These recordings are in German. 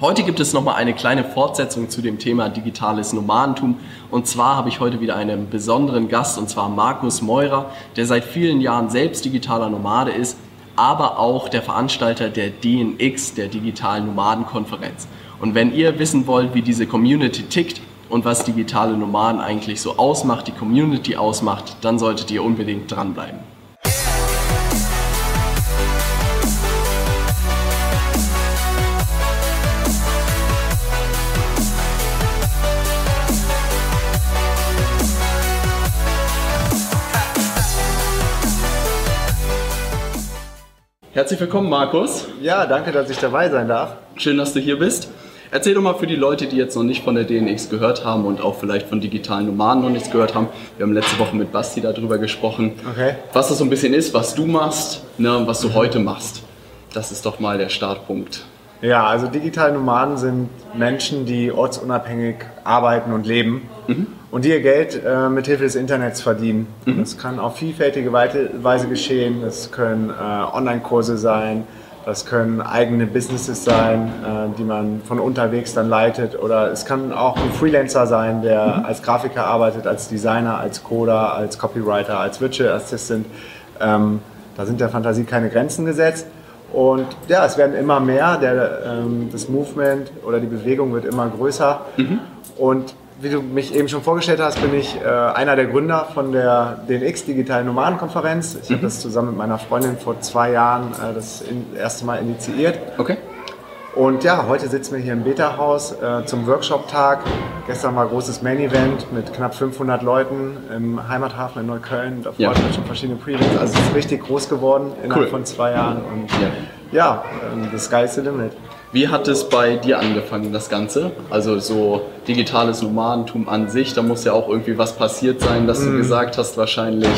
Heute gibt es nochmal eine kleine Fortsetzung zu dem Thema digitales Nomadentum. Und zwar habe ich heute wieder einen besonderen Gast, und zwar Markus Meurer, der seit vielen Jahren selbst digitaler Nomade ist, aber auch der Veranstalter der DNX, der digitalen Nomadenkonferenz. Und wenn ihr wissen wollt, wie diese Community tickt und was digitale Nomaden eigentlich so ausmacht, die Community ausmacht, dann solltet ihr unbedingt dranbleiben. Herzlich willkommen, Markus. Ja, danke, dass ich dabei sein darf. Schön, dass du hier bist. Erzähl doch mal für die Leute, die jetzt noch nicht von der DNX gehört haben und auch vielleicht von digitalen Nomaden noch nichts gehört haben. Wir haben letzte Woche mit Basti darüber gesprochen, Okay. was das so ein bisschen ist, was du machst ne, und was du heute machst. Das ist doch mal der Startpunkt. Ja, also digitale Nomaden sind Menschen, die ortsunabhängig arbeiten und leben und die ihr Geld äh, mit Hilfe des Internets verdienen. Das kann auf vielfältige Weise geschehen. Das können äh, Online-Kurse sein, das können eigene Businesses sein, äh, die man von unterwegs dann leitet. Oder es kann auch ein Freelancer sein, der als Grafiker arbeitet, als Designer, als Coder, als Copywriter, als Virtual Assistant. Ähm, da sind der Fantasie keine Grenzen gesetzt. Und ja, es werden immer mehr, der, ähm, das Movement oder die Bewegung wird immer größer. Und wie du mich eben schon vorgestellt hast, bin ich äh, einer der Gründer von der DNX Digitalen Nomadenkonferenz. Ich habe das zusammen mit meiner Freundin vor zwei Jahren äh, das in, erste Mal initiiert. Okay? Und ja, heute sitzen wir hier im Beta-Haus äh, zum Workshop-Tag. Gestern war großes Main-Event mit knapp 500 Leuten im Heimathafen in Neukölln. Da Ja. ja. schon verschiedene Pre-Events. Also es ist richtig groß geworden innerhalb Cool. von zwei Jahren. Und Ja. ja, ähm, the sky's the limit. Wie hat es bei dir angefangen, das Ganze? Also so digitales Nomadentum an sich, da muss ja auch irgendwie was passiert sein, dass Mhm. du gesagt hast, wahrscheinlich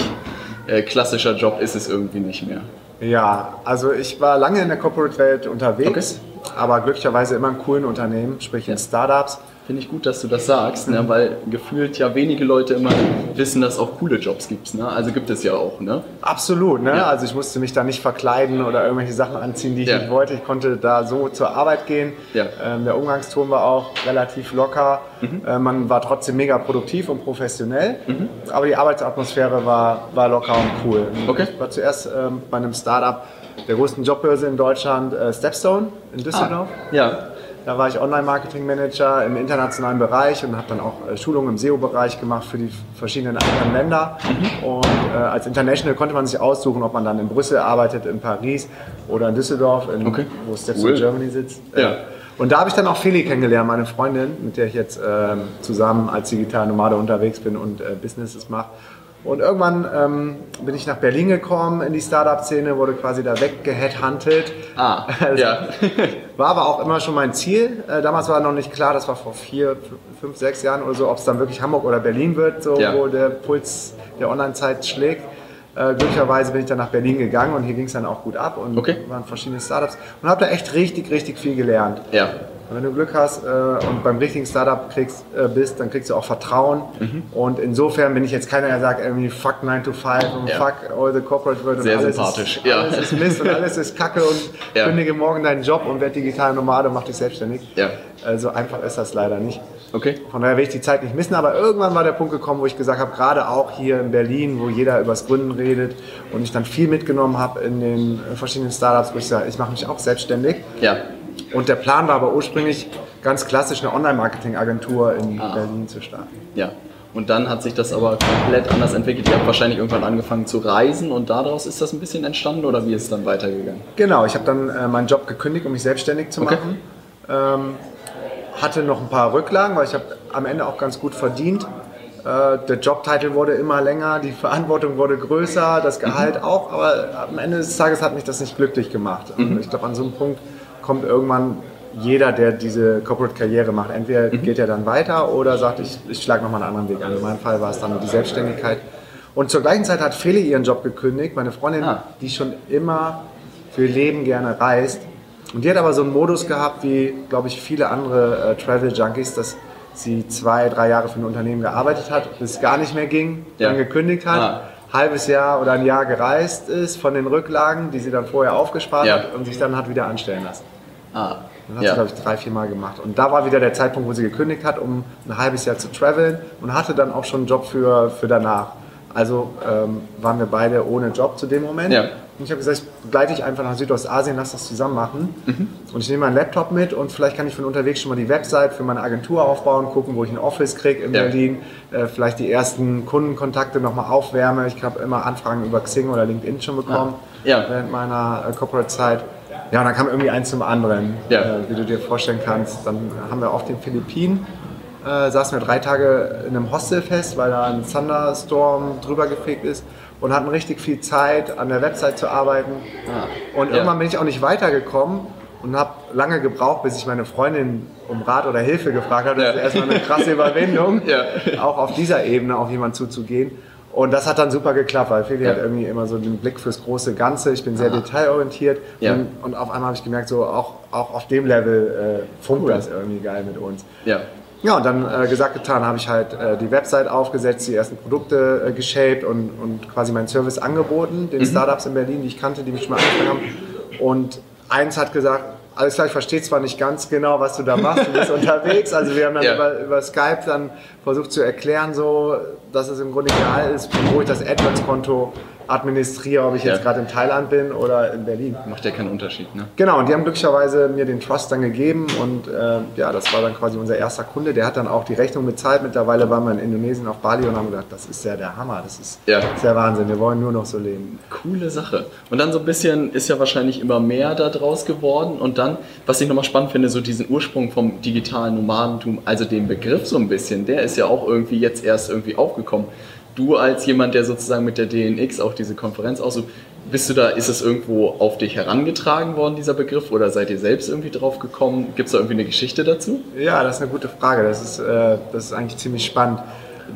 äh, klassischer Job ist es irgendwie nicht mehr. Ja, also ich war lange in der Corporate-Welt unterwegs, aber glücklicherweise immer in coolen Unternehmen, sprich in Startups. Finde ich gut, dass du das sagst, ne? weil gefühlt ja wenige Leute immer wissen, dass es auch coole Jobs gibt. Ne? Also gibt es ja auch. Ne? Absolut, ne? Ja. Also ich musste mich da nicht verkleiden oder irgendwelche Sachen anziehen, die ich Ja. nicht wollte. Ich konnte da so zur Arbeit gehen. Ja. Ähm, der Umgangston war auch relativ locker. Mhm. Äh, man war trotzdem mega produktiv und professionell. Aber die Arbeitsatmosphäre war, war locker und cool. Okay. Ich war zuerst ähm, bei einem Startup der größten Jobbörse in Deutschland, äh, Stepstone in Düsseldorf. Ja. Da war ich Online-Marketing-Manager im internationalen Bereich und habe dann auch äh, Schulungen im SEO-Bereich gemacht für die verschiedenen anderen Länder. Und äh, als International konnte man sich aussuchen, ob man dann in Brüssel arbeitet, in Paris oder in Düsseldorf, in, Okay. wo Steps Cool. in Germany sitzt. Ja. Äh, Und da habe ich dann auch Feli kennengelernt, meine Freundin, mit der ich jetzt ähm, zusammen als digitaler Nomade unterwegs bin und äh, Businesses mache. Und irgendwann ähm, bin ich nach Berlin gekommen in die Startup-Szene, wurde quasi da weggeheadhuntet. Ah, Also, ja. War aber auch immer schon mein Ziel. Äh, damals war noch nicht klar, das war vor vier, fünf, sechs Jahren oder so, ob es dann wirklich Hamburg oder Berlin wird, so, Ja. wo der Puls der Online-Zeit schlägt. Äh, glücklicherweise bin ich dann nach Berlin gegangen und hier ging es dann auch gut ab und Okay. waren verschiedene Startups und habe da echt richtig, richtig viel gelernt. ja. Und wenn du Glück hast äh, und beim richtigen Startup kriegst, äh, bist, dann kriegst du auch Vertrauen. Mhm. Und insofern bin ich jetzt keiner, der sagt irgendwie fuck 9 to 5 und Ja. fuck all the corporate world und Sehr alles sympathisch, ist, ja. alles ist Mist und alles ist Kacke und Ja. kündige morgen deinen Job und werde digital Nomade und mach dich selbstständig. Ja. Also einfach ist das leider nicht. Okay. Von daher will ich die Zeit nicht missen, aber irgendwann war der Punkt gekommen, wo ich gesagt habe, gerade auch hier in Berlin, wo jeder übers Gründen redet und ich dann viel mitgenommen habe in den verschiedenen Startups, wo ich sage, ich mache mich auch selbstständig. Ja. Und der Plan war aber ursprünglich ganz klassisch eine Online-Marketing-Agentur in Ah. Berlin zu starten. Ja. Und dann hat sich das aber komplett anders entwickelt. Ihr habt wahrscheinlich irgendwann angefangen zu reisen und daraus ist das ein bisschen entstanden oder wie ist es dann weitergegangen? Genau, ich habe dann äh, meinen Job gekündigt, um mich selbstständig zu Okay. machen. Ähm, hatte noch ein paar Rücklagen, weil ich habe am Ende auch ganz gut verdient. Äh, der Jobtitel wurde immer länger, die Verantwortung wurde größer, das Gehalt auch, aber am Ende des Tages hat mich das nicht glücklich gemacht. Und ich glaube, an so einem Punkt kommt irgendwann jeder, der diese Corporate-Karriere macht. Entweder geht er dann weiter oder sagt, ich, ich schlage nochmal einen anderen Weg an. In meinem Fall war es dann die Selbstständigkeit. Und zur gleichen Zeit hat Feli ihren Job gekündigt, meine Freundin, Ah. die schon immer für ihr Leben gerne reist. Und die hat aber so einen Modus gehabt, wie, glaube ich, viele andere äh, Travel-Junkies, dass sie zwei, drei Jahre für ein Unternehmen gearbeitet hat, bis es gar nicht mehr ging, Ja. dann gekündigt hat, Ah. halbes Jahr oder ein Jahr gereist ist von den Rücklagen, die sie dann vorher aufgespart Ja. hat und sich dann hat wieder anstellen lassen. Ah, Das hat sie, glaube ich, drei, vier Mal gemacht. Und da war wieder der Zeitpunkt, wo sie gekündigt hat, um ein halbes Jahr zu traveln und hatte dann auch schon einen Job für, für danach. Also ähm, waren wir beide ohne Job zu dem Moment. Ja. Und ich habe gesagt, ich begleite dich einfach nach Südostasien, lass das zusammen machen. Mhm. Und ich nehme meinen Laptop mit und vielleicht kann ich von unterwegs schon mal die Website für meine Agentur aufbauen, gucken, wo ich ein Office kriege in Ja. Berlin, äh, vielleicht die ersten Kundenkontakte nochmal aufwärme. Ich habe immer Anfragen über Xing oder LinkedIn schon bekommen Ah. Ja. während meiner äh, Corporate-Zeit. Ja, und dann kam irgendwie eins zum anderen, Ja. äh, wie du dir vorstellen kannst. Dann haben wir auf den Philippinen, äh, saßen wir drei Tage in einem Hostel fest, weil da ein Thunderstorm drüber gefegt ist und hatten richtig viel Zeit, an der Website zu arbeiten. Und Ja. irgendwann bin ich auch nicht weitergekommen und habe lange gebraucht, bis ich meine Freundin um Rat oder Hilfe gefragt habe. Das ist Ja. erstmal eine krasse Überwindung, auch auf dieser Ebene auf jemanden zuzugehen. Und das hat dann super geklappt, weil Feli Ja. hat irgendwie immer so den Blick fürs große Ganze. Ich bin sehr detailorientiert. Ja. Und, und auf einmal habe ich gemerkt, so auch, auch auf dem Level äh, funkt das irgendwie geil mit uns. Ja. Ja, und dann äh, gesagt, getan, habe ich halt äh, die Website aufgesetzt, die ersten Produkte äh, geshaped und, und quasi meinen Service angeboten, Mhm. den Startups in Berlin, die ich kannte, die mich schon mal angefangen haben. Und eins hat gesagt, alles klar, ich verstehe zwar nicht ganz genau, was du da machst, du bist unterwegs. Also wir haben dann Ja. über, über Skype dann versucht zu erklären, so, dass es im Grunde egal ist, wo ich das AdWords-Konto administriere, ob ich Ja. jetzt gerade in Thailand bin oder in Berlin. Macht ja keinen Unterschied, ne? Genau, und die haben glücklicherweise mir den Trust dann gegeben und äh, ja, das war dann quasi unser erster Kunde. Der hat dann auch die Rechnung bezahlt. Mittlerweile waren wir in Indonesien auf Bali und haben gedacht, das ist ja der Hammer, das ist, Ja. das ist der Wahnsinn, wir wollen nur noch so leben. Coole Sache. Und dann so ein bisschen ist ja wahrscheinlich immer mehr da draus geworden. Und dann, was ich nochmal spannend finde, so diesen Ursprung vom digitalen Nomadentum, also den Begriff so ein bisschen, der ist ja auch irgendwie jetzt erst irgendwie aufgekommen. Du als jemand, der sozusagen mit der DNX auch diese Konferenz aussucht, bist du da, ist es irgendwo auf dich herangetragen worden, dieser Begriff, oder seid ihr selbst irgendwie drauf gekommen? Gibt es da irgendwie eine Geschichte dazu? Ja, das ist eine gute Frage. Das ist, äh, das ist eigentlich ziemlich spannend.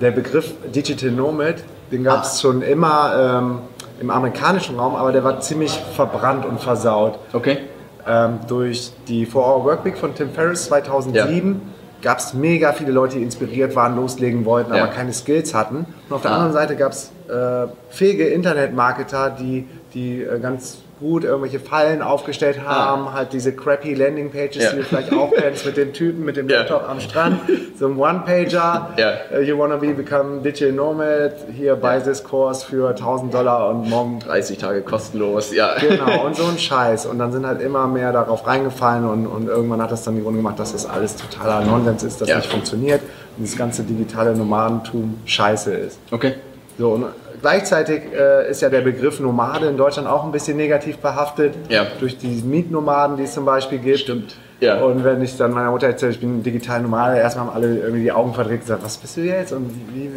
Der Begriff Digital Nomad, den gab es schon immer ähm, im amerikanischen Raum, aber der war ziemlich verbrannt und versaut. Okay. Ähm, durch die 4-Hour-Workweek von Tim Ferriss 2007 gab es mega viele Leute, die inspiriert waren, loslegen wollten, Ja. aber keine Skills hatten. Und auf der anderen Seite gab es äh, fähige Internetmarketer, die, die äh, ganz gut irgendwelche Fallen aufgestellt haben, halt diese crappy Landingpages, Ah. Ja. die du vielleicht auch kennst, mit dem Typen mit dem Ja. Laptop am Strand, so ein One-Pager, Ja. äh, you wanna be become digital nomad, hier buy this course für 1000 Dollar und morgen 30 Tage kostenlos, ja. Genau, und so ein Scheiß. Und dann sind halt immer mehr darauf reingefallen und, und irgendwann hat das dann die Runde gemacht, dass das alles totaler Nonsens ist, das Ja. nicht funktioniert und das ganze digitale Nomadentum scheiße ist. Okay. So, und gleichzeitig äh, ist ja der Begriff Nomade in Deutschland auch ein bisschen negativ behaftet. Ja. Durch die Mietnomaden, die es zum Beispiel gibt. Stimmt. Ja. Und wenn ich dann meiner Mutter erzähle, ich bin digital Nomade, erstmal haben alle irgendwie die Augen verdreht und gesagt, was bist du jetzt? Und wie,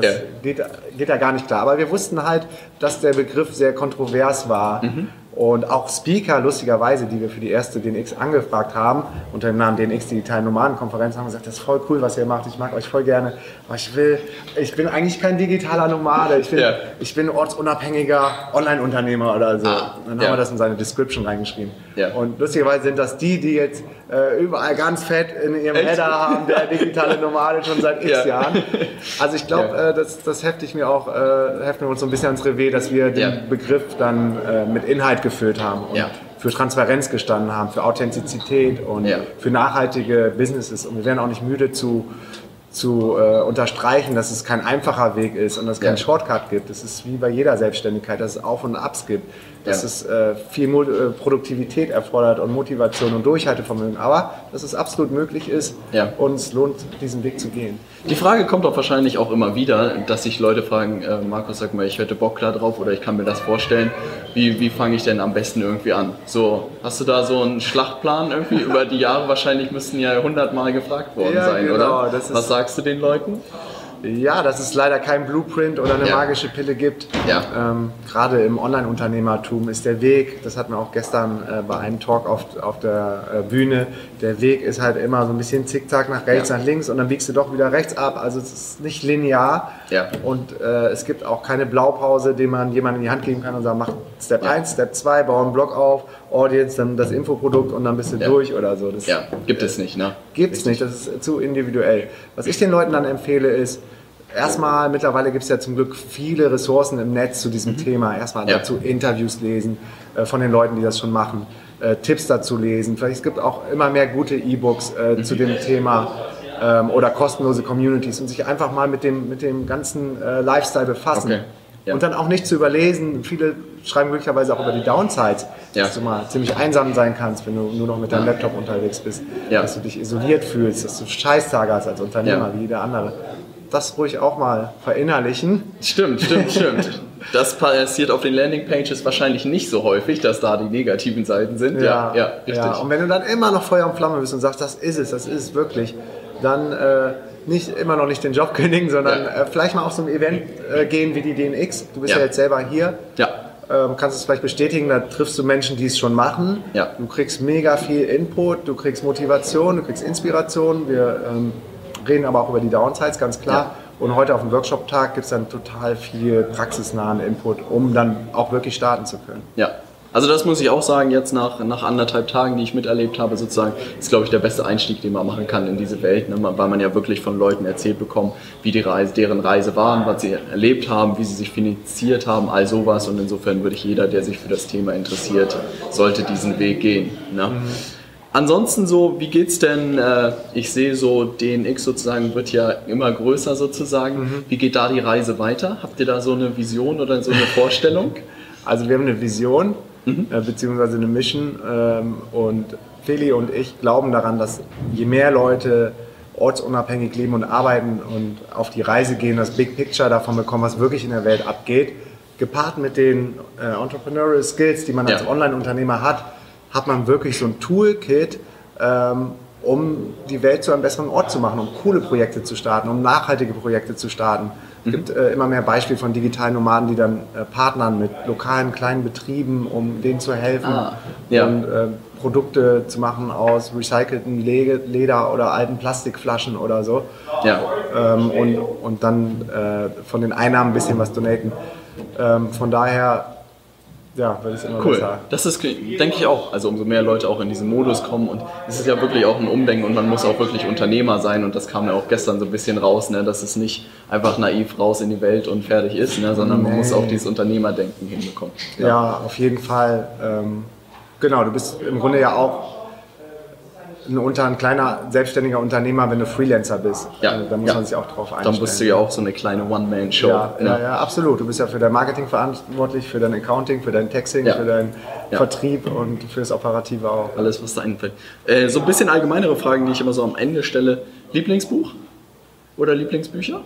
das Ja. geht, geht da gar nicht klar. Aber wir wussten halt, dass der Begriff sehr kontrovers war. Mhm. Und auch Speaker, lustigerweise, die wir für die erste DNX angefragt haben, unter dem Namen DNX Digitalen Nomadenkonferenz, haben gesagt, das ist voll cool, was ihr macht, ich mag euch voll gerne, aber ich will, ich bin eigentlich kein digitaler Nomade, ich bin, Ja. ich bin ortsunabhängiger Online-Unternehmer oder so. Ah, dann haben ja. wir das in seine Description reingeschrieben. Ja. Und lustigerweise sind das die, die jetzt äh, überall ganz fett in ihrem Echt? Header haben, der digitale Nomade schon seit x Ja. Jahren. Also ich glaube, äh, das, das hefte ich mir auch, äh, heften wir uns so ein bisschen ans Revier, dass wir den. Begriff dann äh, mit Inhalt gefüllt haben und Ja. für Transparenz gestanden haben, für Authentizität und Ja. für nachhaltige Businesses. Und wir werden auch nicht müde zu, zu äh, unterstreichen, dass es kein einfacher Weg ist und dass es keinen. Shortcut gibt. Es ist wie bei jeder Selbstständigkeit, dass es Auf und Abs gibt. Dass Ja. es äh, viel Mo äh, Produktivität erfordert und Motivation und Durchhaltevermögen. Aber dass es absolut möglich ist Ja. und es lohnt, diesen Weg zu gehen. Die Frage kommt doch wahrscheinlich auch immer wieder, dass sich Leute fragen, äh, Markus, sag mal, ich hätte Bock da drauf oder ich kann mir das vorstellen. Wie, wie fange ich denn am besten irgendwie an? So, hast du da so einen Schlachtplan irgendwie über die Jahre? Wahrscheinlich müssten ja hundertmal gefragt worden Ja, sein, genau, oder? das ist- Was sagst du den Leuten? Ja, dass es leider kein Blueprint oder eine Ja. magische Pille gibt. Ja. Ähm, Gerade im Online-Unternehmertum ist der Weg, das hatten wir auch gestern äh, bei einem Talk auf, auf der äh, Bühne, der Weg ist halt immer so ein bisschen zickzack nach rechts, Ja. nach links und dann biegst du doch wieder rechts ab. Also es ist nicht linear Ja. und äh, es gibt auch keine Blaupause, die man jemandem in die Hand geben kann und sagt, mach Step Ja. 1, Step 2, bau einen Blog auf, Audience, dann das Infoprodukt und dann bist du Ja. durch oder so. Das Ja, gibt es nicht, ne? Gibt es nicht, das ist zu individuell. Was ich den Leuten dann empfehle ist, erstmal, mittlerweile gibt es ja zum Glück viele Ressourcen im Netz zu diesem Thema. Erstmal Mhm. Ja. dazu Interviews lesen äh, von den Leuten, die das schon machen, äh, Tipps dazu lesen. Vielleicht es gibt auch immer mehr gute E-Books äh, Mhm. zu dem Thema ähm, oder kostenlose Communities und sich einfach mal mit dem, mit dem ganzen äh, Lifestyle befassen. Okay. Ja. Und dann auch nicht zu überlesen. Viele schreiben möglicherweise auch über die Downsides, Ja. dass du mal ziemlich einsam sein kannst, wenn du nur noch mit deinem. Laptop unterwegs bist, dass du dich isoliert fühlst, dass du Scheißtage hast als Unternehmer, wie jeder andere. Das ruhig auch mal verinnerlichen. Stimmt, stimmt, stimmt. Das passiert auf den Landingpages wahrscheinlich nicht so häufig, dass da die negativen Seiten sind. Ja, ja, richtig. Ja. Und wenn du dann immer noch Feuer und Flamme bist und sagst, das ist es, das ist es wirklich, dann äh, nicht immer noch nicht den Job kündigen, sondern Ja. äh, vielleicht mal auf so ein Event äh, gehen wie die DNX. Du bist ja, Ja. jetzt selber hier. Ja. Ähm, kannst es vielleicht bestätigen, da triffst du Menschen, die es schon machen. Ja. Du kriegst mega viel Input, du kriegst Motivation, du kriegst Inspiration. Wir ähm, reden aber auch über die Downsides, ganz klar. Und heute auf dem Workshop-Tag gibt es dann total viel praxisnahen Input, um dann auch wirklich starten zu können. Ja. Also das muss ich auch sagen, jetzt nach, nach anderthalb Tagen, die ich miterlebt habe, sozusagen, ist, glaube ich, der beste Einstieg, den man machen kann in diese Welt, ne? weil man ja wirklich von Leuten erzählt bekommt, wie die Reise, deren Reise war, was sie erlebt haben, wie sie sich finanziert haben, all sowas. Und insofern würde ich jeder, der sich für das Thema interessiert, sollte diesen Weg gehen. Ne? Ansonsten so, wie geht's denn? Äh, ich sehe so, DNX sozusagen wird ja immer größer sozusagen. Wie geht da die Reise weiter? Habt ihr da so eine Vision oder so eine Vorstellung? Also wir haben eine Vision äh, beziehungsweise eine Mission ähm, und Feli und ich glauben daran, dass je mehr Leute ortsunabhängig leben und arbeiten und auf die Reise gehen, das Big Picture davon bekommen, was wirklich in der Welt abgeht, gepaart mit den äh, Entrepreneurial Skills, die man als Ja. Online-Unternehmer hat, hat man wirklich so ein Toolkit, ähm, um die Welt zu einem besseren Ort zu machen, um coole Projekte zu starten, um nachhaltige Projekte zu starten. Es gibt äh, immer mehr Beispiele von digitalen Nomaden, die dann äh, partnern mit lokalen kleinen Betrieben, um denen zu helfen Ah, ja. und äh, Produkte zu machen aus recycelten Le Leder oder alten Plastikflaschen oder so Ja. ähm, und, und dann äh, von den Einnahmen ein bisschen was donaten. Ähm, von daher, ja, wird es immer Cool. besser. Das ist, denke ich auch. Also umso mehr Leute auch in diesen Modus kommen und es ist ja wirklich auch ein Umdenken und man muss auch wirklich Unternehmer sein und das kam ja auch gestern so ein bisschen raus, ne, dass es nicht einfach naiv raus in die Welt und fertig ist, ne, sondern man Nee. muss auch dieses Unternehmerdenken hinbekommen. Ja, auf jeden Fall. Ähm, genau, du bist im Grunde ja auch ein, unter ein kleiner selbstständiger Unternehmer, wenn du Freelancer bist. Ja, Äh, Da muss ja. man sich auch drauf einstellen. Dann bist du ja auch so eine kleine One-Man-Show. Ja, ne? ja, ja, absolut. Du bist ja für dein Marketing verantwortlich, für dein Accounting, für dein Taxing, für deinen. Vertrieb und für das Operative auch. Alles, was da einfällt. Äh, so ein bisschen allgemeinere Fragen, die ich immer so am Ende stelle. Lieblingsbuch oder Lieblingsbücher?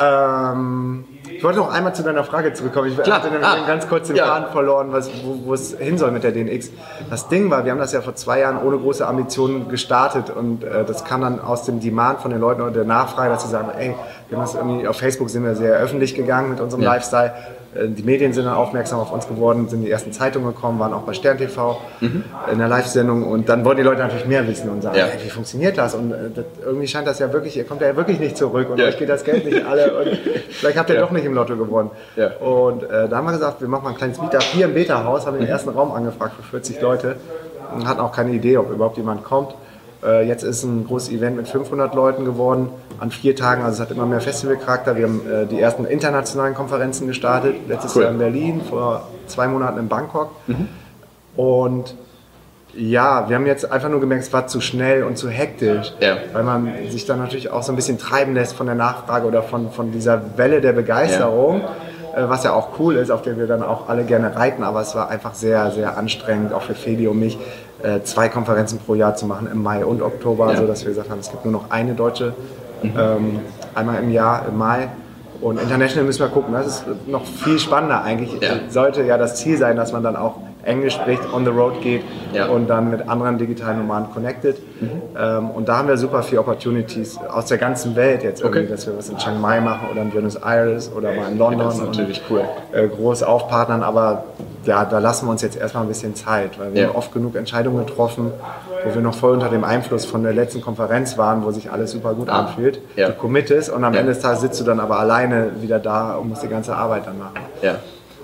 Ähm, ich wollte noch einmal zu deiner Frage zurückkommen. Ich Klar. hatte nämlich Ah. ganz kurz den Ja. Faden verloren, was, wo, es hin soll mit der DNX. Das Ding war, wir haben das ja vor zwei Jahren ohne große Ambitionen gestartet und äh, das kam dann aus dem Demand von den Leuten und der Nachfrage, dass sie sagen, ey, wir haben das irgendwie, auf Facebook sind wir sehr öffentlich gegangen mit unserem Ja. Lifestyle. Äh, Die Medien sind dann aufmerksam auf uns geworden, sind in die ersten Zeitungen gekommen, waren auch bei Stern TV in der Live-Sendung und dann wollten die Leute natürlich mehr wissen und sagen, Mhm. Ja. ey, wie funktioniert das? Und äh, das, irgendwie scheint das ja wirklich, ihr kommt ja wirklich nicht zurück und Ja. euch geht das Geld nicht alle und vielleicht habt ihr Ja. doch nicht im Lotto gewonnen. Ja. Und äh, da haben wir gesagt, wir machen mal ein kleines Meetup hier im Beta-Haus, haben den Mhm. ersten Raum angefragt für 40 Leute und hatten auch keine Idee, ob überhaupt jemand kommt. Äh, jetzt ist ein großes Event mit 500 Leuten geworden an vier Tagen, also es hat immer mehr Festivalcharakter. Wir haben äh, die ersten internationalen Konferenzen gestartet, letztes Cool. Jahr in Berlin, vor zwei Monaten in Bangkok. Und ja, wir haben jetzt einfach nur gemerkt, es war zu schnell und zu hektisch, Ja. weil man sich dann natürlich auch so ein bisschen treiben lässt von der Nachfrage oder von, von dieser Welle der Begeisterung. äh, was ja auch cool ist, auf der wir dann auch alle gerne reiten, aber es war einfach sehr, sehr anstrengend, auch für Feli und mich, äh, zwei Konferenzen pro Jahr zu machen, im Mai und Oktober, Ja. so dass wir gesagt haben, es gibt nur noch eine deutsche, ähm, einmal im Jahr, im Mai. Und international müssen wir gucken, das ist noch viel spannender eigentlich. Ja. Sollte ja das Ziel sein, dass man dann auch Englisch spricht, on the road geht Ja. und dann mit anderen digitalen Nomaden connected. Ähm, und da haben wir super viele Opportunities aus der ganzen Welt jetzt irgendwie, Okay. dass wir was in Chiang Mai machen oder in Buenos Aires oder mal in London. das ist natürlich und, cool. Äh, groß aufpartnern, aber ja, da lassen wir uns jetzt erstmal ein bisschen Zeit, weil wir Ja. haben oft genug Entscheidungen getroffen, wo wir noch voll unter dem Einfluss von der letzten Konferenz waren, wo sich alles super gut Ah, anfühlt. ja. Du committest und am. Ende des Tages sitzt du dann aber alleine wieder da und musst die ganze Arbeit dann machen. Ja.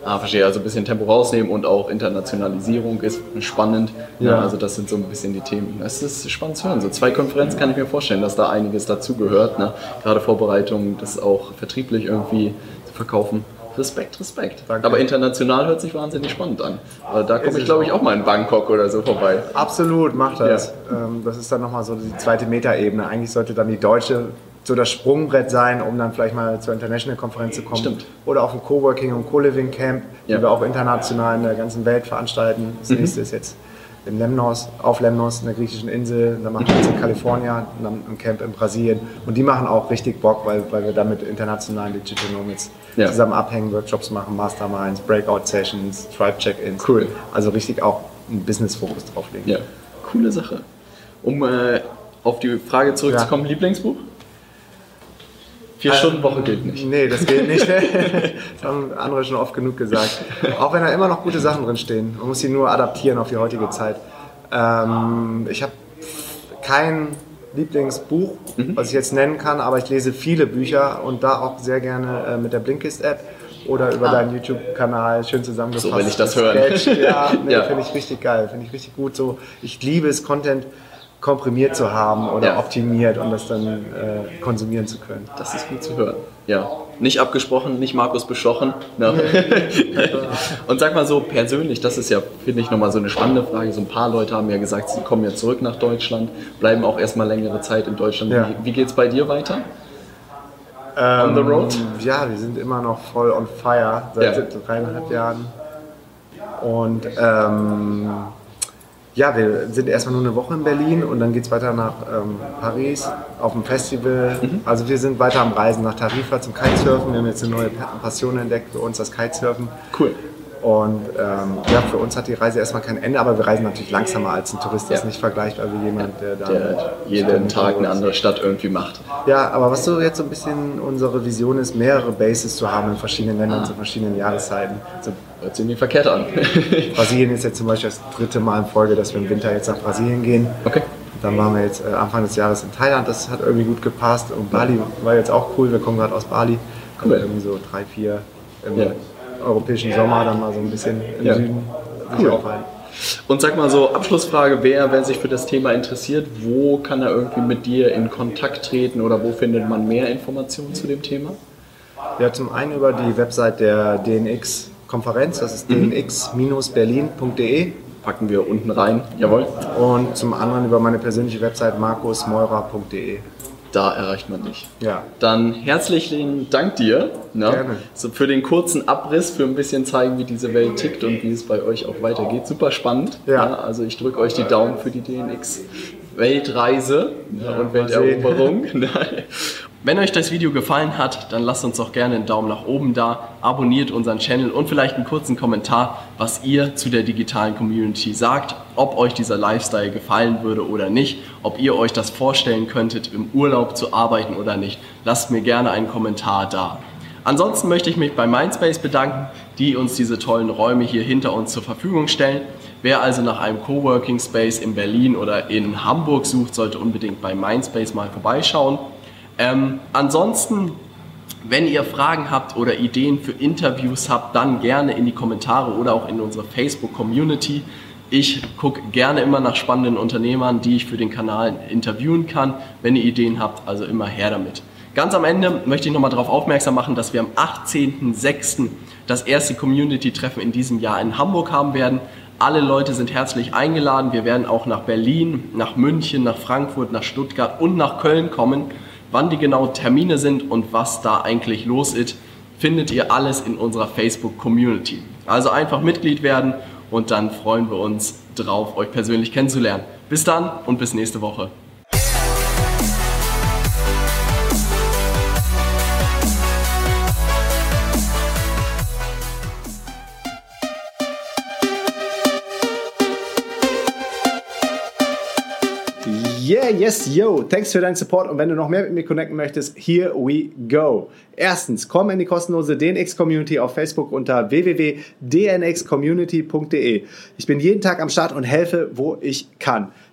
Ah, verstehe. Also ein bisschen Tempo rausnehmen und auch Internationalisierung ist spannend. Ja. Ja. also das sind so ein bisschen die Themen. Es ist spannend zu hören. So zwei Konferenzen kann ich mir vorstellen, dass da einiges dazugehört. Ne? Gerade Vorbereitung, das auch vertrieblich irgendwie zu verkaufen. Respekt, Respekt. Danke. Aber international hört sich wahnsinnig spannend an. Da komme ich, glaube ich, auch. mal in Bangkok oder so vorbei. Absolut, macht das. Ähm, das ist dann nochmal so die zweite Metaebene. Eigentlich sollte dann die deutsche so das Sprungbrett sein, um dann vielleicht mal zur International-Konferenz zu kommen. Stimmt. Oder auf ein Coworking- und Co-Living Camp, Ja. die wir auch international in der ganzen Welt veranstalten. Das nächste ist jetzt in Lemnos, auf Lemnos, in der griechischen Insel. Dann machen wir jetzt in Kalifornien, und dann ein Camp in Brasilien. Und die machen auch richtig Bock, weil, weil wir da mit internationalen Digital Nomads Ja. zusammen abhängen, Workshops machen, Masterminds, Breakout-Sessions, Tribe-Check-Ins. Cool. Also richtig auch einen Business-Fokus drauflegen. Ja, coole Sache. Um äh, auf die Frage zurückzukommen, Lieblingsbuch? Vier Stunden Woche gilt nicht. Nee, das geht nicht. das haben andere schon oft genug gesagt. Auch wenn da immer noch gute Sachen drin stehen. Man muss sie nur adaptieren auf die heutige Zeit. Ähm, ich habe kein Lieblingsbuch, Mhm. was ich jetzt nennen kann, aber ich lese viele Bücher und da auch sehr gerne äh, mit der Blinkist-App oder über deinen YouTube-Kanal schön zusammengefasst. Ah. So will ich das. Sketch. Ja, nee, Ja. finde ich richtig geil, finde ich richtig gut. So, ich liebe es, Content komprimiert zu haben oder Ja. optimiert und das dann äh, konsumieren zu können. Das ist gut zu hören. Ja. Nicht abgesprochen, nicht Markus bestochen. Ne? Und sag mal so persönlich, das ist ja, finde ich, nochmal so eine spannende Frage. So ein paar Leute haben ja gesagt, sie kommen ja zurück nach Deutschland, bleiben auch erstmal längere Zeit in Deutschland. Ja. Wie, wie geht es bei dir weiter? On the road? Ähm, Ja, wir sind immer noch voll on fire seit Ja. dreieinhalb Jahren. Und ähm, ja, wir sind erstmal nur eine Woche in Berlin und dann geht es weiter nach ähm, Paris auf dem Festival. Mhm. Also wir sind weiter am Reisen nach Tarifa zum Kitesurfen. Wir haben jetzt eine neue Passion entdeckt für uns, das Kitesurfen. Cool. Und ähm, ja, für uns hat die Reise erstmal kein Ende, aber wir reisen natürlich langsamer als ein Tourist. Das Ja. ist nicht vergleichbar wie jemand, der da Der jeden Tag eine andere Stadt irgendwie macht. ja, aber was so jetzt so ein bisschen unsere Vision ist, mehrere Bases zu haben in verschiedenen Ländern zu verschiedenen Jahreszeiten. Also Hört sich nicht verkehrt an. Brasilien ist jetzt zum Beispiel das dritte Mal in Folge, dass wir im Winter jetzt nach Brasilien gehen. okay. Dann waren wir jetzt äh, Anfang des Jahres in Thailand, das hat irgendwie gut gepasst. Und Bali war jetzt auch cool, wir kommen gerade aus Bali. Cool. Irgendwie so drei, vier im Ja. Europäischen Sommer, dann mal so ein bisschen im Ja. Süden Cool. aufhalten. Und sag mal so, Abschlussfrage, wer, wer sich für das Thema interessiert, wo kann er irgendwie mit dir in Kontakt treten oder wo findet man mehr Informationen zu dem Thema? Ja, zum einen über die Website der DNX-Konferenz, das ist Mhm. dnx-berlin.de. Packen wir unten rein. Jawohl. Und zum anderen über meine persönliche Website markusmeurer.de. Da erreicht man dich. Ja. Dann herzlichen Dank dir ne? Gerne. So für den kurzen Abriss, für ein bisschen zeigen, wie diese Welt tickt und wie es bei euch auch weitergeht. Super spannend. Ja. ne? Also ich drücke euch die Daumen für die DNX Weltreise ne? und mal sehen. Welteroberung. Wenn euch das Video gefallen hat, dann lasst uns doch gerne einen Daumen nach oben da, abonniert unseren Channel und vielleicht einen kurzen Kommentar, was ihr zu der digitalen Community sagt, ob euch dieser Lifestyle gefallen würde oder nicht, ob ihr euch das vorstellen könntet, im Urlaub zu arbeiten oder nicht. Lasst mir gerne einen Kommentar da. Ansonsten möchte ich mich bei Mindspace bedanken, die uns diese tollen Räume hier hinter uns zur Verfügung stellen. Wer also nach einem Coworking Space in Berlin oder in Hamburg sucht, sollte unbedingt bei Mindspace mal vorbeischauen. Ähm, ansonsten, wenn ihr Fragen habt oder Ideen für Interviews habt, dann gerne in die Kommentare oder auch in unsere Facebook-Community. Ich gucke gerne immer nach spannenden Unternehmern, die ich für den Kanal interviewen kann. Wenn ihr Ideen habt, also immer her damit. Ganz am Ende möchte ich nochmal darauf aufmerksam machen, dass wir am 18.06. das erste Community-Treffen in diesem Jahr in Hamburg haben werden. Alle Leute sind herzlich eingeladen. Wir werden auch nach Berlin, nach München, nach Frankfurt, nach Stuttgart und nach Köln kommen. Wann die genauen Termine sind und was da eigentlich los ist, findet ihr alles in unserer Facebook-Community. Also einfach Mitglied werden und dann freuen wir uns drauf, euch persönlich kennenzulernen. Bis dann und bis nächste Woche. Yes, yo. Thanks für deinen Support und wenn du noch mehr mit mir connecten möchtest, here we go. Erstens, komm in die kostenlose DNX Community auf Facebook unter www.dnxcommunity.de. Ich bin jeden Tag am Start und helfe, wo ich kann.